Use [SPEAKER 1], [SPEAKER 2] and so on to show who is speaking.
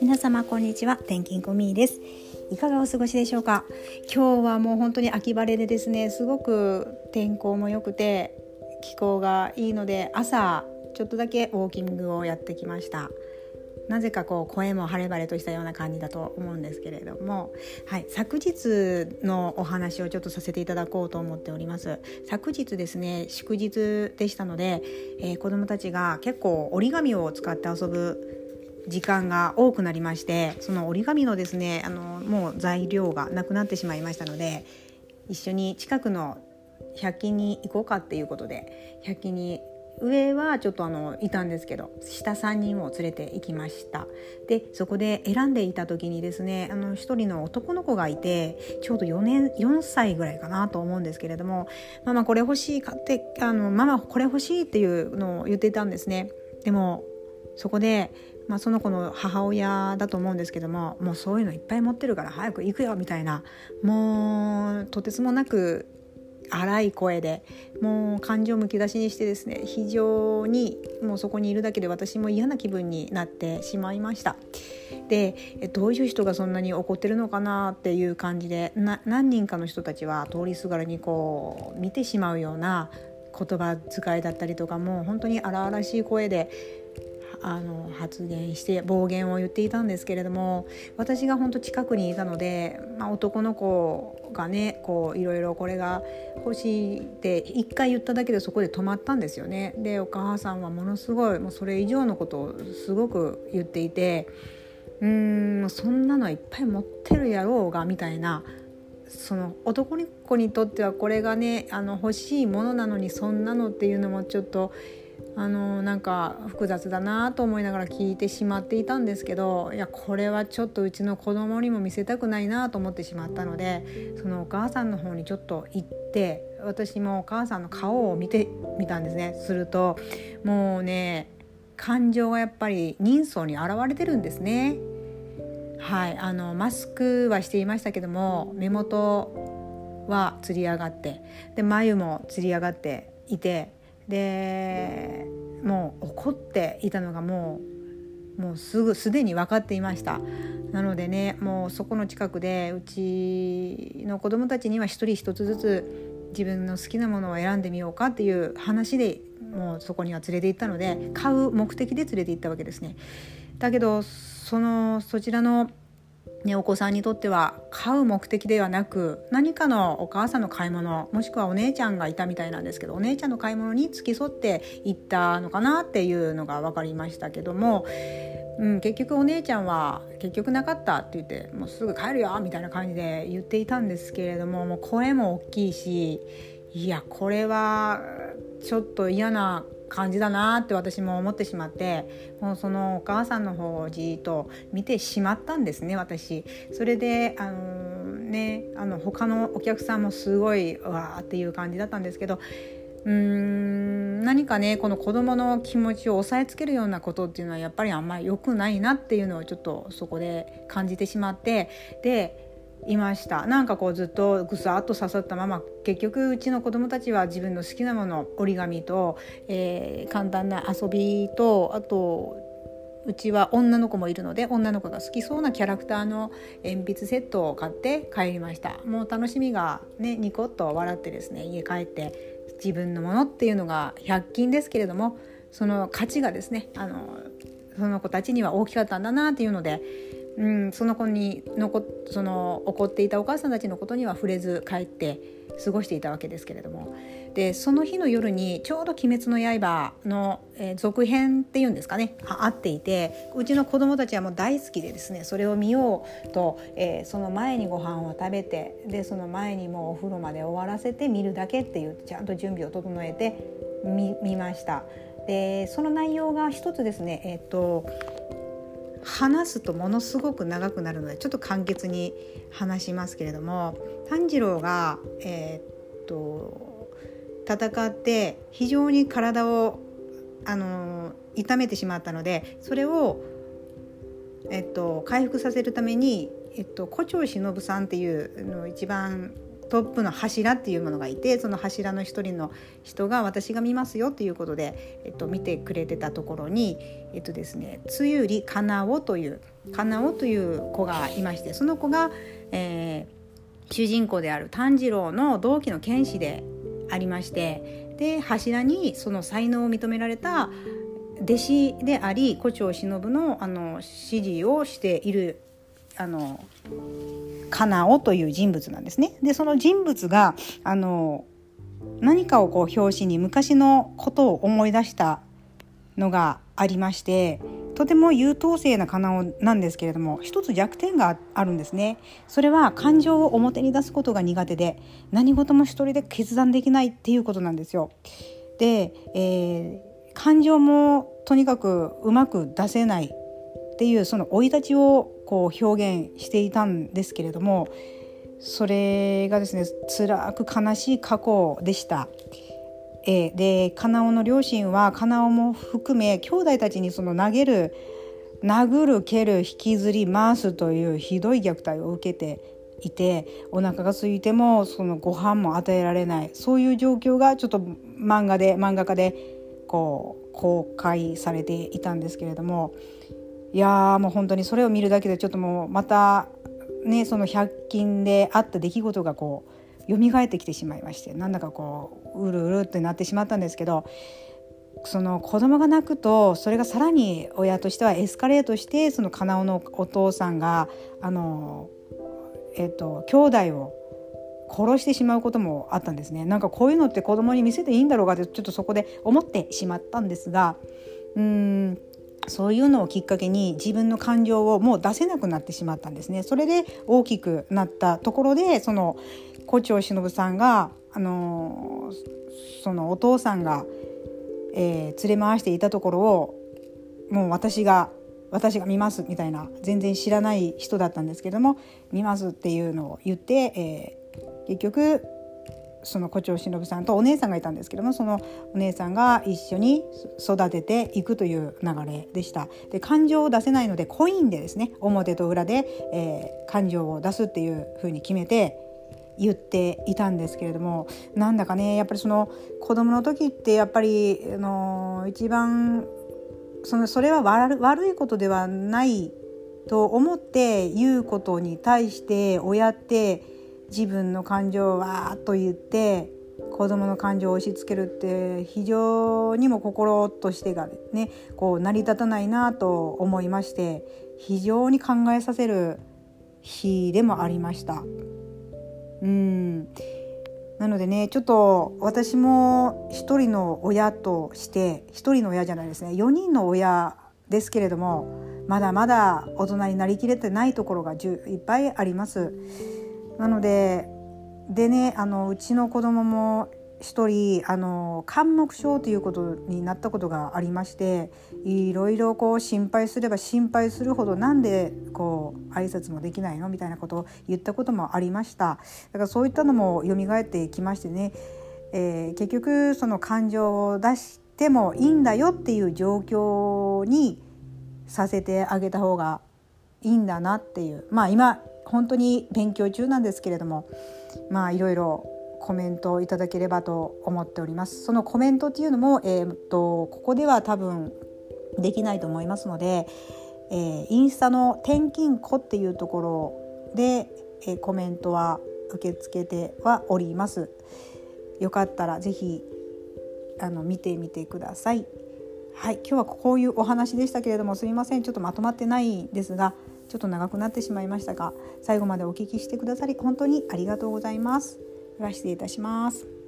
[SPEAKER 1] 皆様こんにちは。転勤コミーです。いかがお過ごしでしょうか？今日はもう本当に秋晴れでですねすごく天候も良くて気候がいいので朝ちょっとだけウォーキングをやってきました。なぜかこう声も晴れ晴れとしたような感じだと思うんですけれども、はい、昨日のお話をちょっとさせていただこうと思っております。昨日ですね祝日でしたので、えー、子どもたちが結構折り紙を使って遊ぶ時間が多くなりましてその折り紙のですねあのもう材料がなくなってしまいましたので一緒に近くの100均に行こうかっていうことで100均に上はちょっとあのいたんですけど下3人を連れて行きました。でそこで選んでいた時にですねあの1人の男の子がいてちょうど4年4歳ぐらいかなと思うんですけれども「ママこれ欲しい買ってあのママこれ欲しい」っていうのを言っていたんですね。でもそこで、まあ、その子の母親だと思うんですけどももうそういうのいっぱい持ってるから早く行くよみたいなもうとてつもなく荒い声でもう感情むき出しにしてですね非常にもうそこにいるだけで私も嫌な気分になってしまいました。でどういう人がそんなに怒ってるのかなっていう感じで何人かの人たちは通りすがりにこう見てしまうような言葉遣いだったりとかもう本当に荒々しい声であの発言して暴言を言っていたんですけれども私が本当近くにいたので、まあ、男の子がねこういろいろこれが欲しいって一回言っただけでそこで止まったんですよね。でお母さんはものすごいもうそれ以上のことをすごく言っていてうーんそんなのいっぱい持ってるやろうがみたいなその男の子にとってはこれがねあの欲しいものなのにそんなのっていうのもちょっとあのなんか複雑だなと思いながら聞いてしまっていたんですけどいやこれはちょっとうちの子供にも見せたくないなと思ってしまったのでそのお母さんの方にちょっと行って私もお母さんの顔を見てみたんですねするともうね感情がやっぱり人相に現れてるんですね。はいあのマスクはしていましたけども目元はつり上がってで眉もつり上がっていてでもう怒っていたのがもうもうすぐすでに分かっていましたなのでねもうそこの近くでうちの子供たちには一人一つずつ自分の好きなものを選んでみようかっていう話でもうそこには連れて行ったので買う目的で連れて行ったわけですね。だけどそのそちらのね、お子さんにとっては買う目的ではなく何かのお母さんの買い物もしくはお姉ちゃんがいたみたいなんですけどお姉ちゃんの買い物に付き添っていったのかなっていうのが分かりましたけども、うん、結局お姉ちゃんは結局なかったって言ってもうすぐ帰るよみたいな感じで言っていたんですけれどももう声も大きいしいやこれはちょっと嫌な感じだなって私も思ってしまってもうそのお母さんの方をじっと見てしまったんですね私。それであのねあの他のお客さんもすごいわーっていう感じだったんですけどうーん何かねこの子どもの気持ちを押さえつけるようなことっていうのはやっぱりあんまり良くないなっていうのをちょっとそこで感じてしまってでいました。なんかこうずっとぐさっと刺さったまま結局うちの子供たちは自分の好きなもの折り紙と、えー、簡単な遊びとあとうちは女の子もいるので女の子が好きそうなキャラクターの鉛筆セットを買って帰りました。もう楽しみがねニコッと笑ってですね家帰って自分のものっていうのが100均ですけれどもその価値がですねあのその子たちには大きかったんだなっていうのでうん、その子にのその怒っていたお母さんたちのことには触れず帰って過ごしていたわけですけれどもでその日の夜にちょうど「鬼滅の刃の」えー、続編っていうんですかねあっていてうちの子供たちはもう大好きでですねそれを見ようと、えー、その前にご飯を食べてでその前にもうお風呂まで終わらせて見るだけっていうちゃんと準備を整えて見ました。でその内容が一つですね、えーと話すとものすごく長くなるのでちょっと簡潔に話しますけれども炭治郎が、えー、っと戦って非常に体をあの痛めてしまったのでそれを、えっと、回復させるために、えっと、胡蝶忍さんっていうの一番トップの柱っていうものがいてその柱の一人の人が私が見ますよっていうことで、えっと、見てくれてたところにえっとですねつゆりかなおというかなおという子がいましてその子が、えー、主人公である炭治郎の同期の剣士でありましてで柱にその才能を認められた弟子であり胡蝶忍のあの指示をしているあのカナオという人物なんですね。でその人物があの何かをこう表紙に昔のことを思い出したのがありましてとても優等生なカナオなんですけれども一つ弱点があるんですね。それは感情を表に出すことが苦手で何事も一人で決断できないっていうことなんですよ。で、えー、感情もとにかくうまく出せない。っていうその生い立ちをこう表現していたんですけれどもそれがですね辛く悲しい過去でした。えー、でカナオの両親はカナオも含め兄弟たちにその投げる殴る蹴る引きずり回すというひどい虐待を受けていてお腹が空いてもそのご飯も与えられないそういう状況がちょっと漫画で漫画家でこう公開されていたんですけれどもいやもう本当にそれを見るだけでちょっともうまたねその100均であった出来事がこう蘇ってきてしまいましてなんだかこううるうるってなってしまったんですけどその子供が泣くとそれがさらに親としてはエスカレートしてそのカナオのお父さんがあのえっと兄弟を殺してしまうこともあったんですね。なんかこういうのって子供に見せていいんだろうかってちょっとそこで思ってしまったんですがうんそういうのをきっかけに自分の感情をもう出せなくなってしまったんですね。それで大きくなったところでその胡蝶忍さんがあのそのお父さんが、えー、連れ回していたところをもう私が私が見ますみたいな全然知らない人だったんですけども見ますっていうのを言って、えー、結局その胡蝶忍さんとお姉さんがいたんですけどもそのお姉さんが一緒に育てていくという流れでした。で感情を出せないのでコインでですね表と裏で、えー、感情を出すっていうふうに決めて言っていたんですけれどもなんだかねやっぱりその子供の時ってやっぱりあの一番そのそれは悪いことではないと思って言うことに対して親って自分の感情をわーっと言って子供の感情を押し付けるって非常にも心としてがねこう成り立たないなと思いまして非常に考えさせる日でもありました。うんなのでねちょっと私も一人の親として一人の親じゃないですね4人の親ですけれどもまだまだ大人になりきれてないところがいっぱいあります。なのででねあのうちの子供も一人あの肝木症ということになったことがありましていろいろこう心配すれば心配するほどなんでこう挨拶もできないの？みたいなことを言ったこともありました。だからそういったのも蘇ってきましてね、えー、結局その感情を出してもいいんだよっていう状況にさせてあげた方がいいんだなっていう。まあ今本当に勉強中なんですけれどもまあいろいろコメントをいただければと思っております。そのコメントっていうのも、えー、っとここでは多分できないと思いますので、えー、インスタの転勤庫っていうところで、えー、コメントは受け付けてはおります。よかったらぜひあの見てみてください。はい。今日はこういうお話でしたけれどもすみません。ちょっとまとまってないんですがちょっと長くなってしまいましたが最後までお聞きしてくださり本当にありがとうございます。失礼いたします。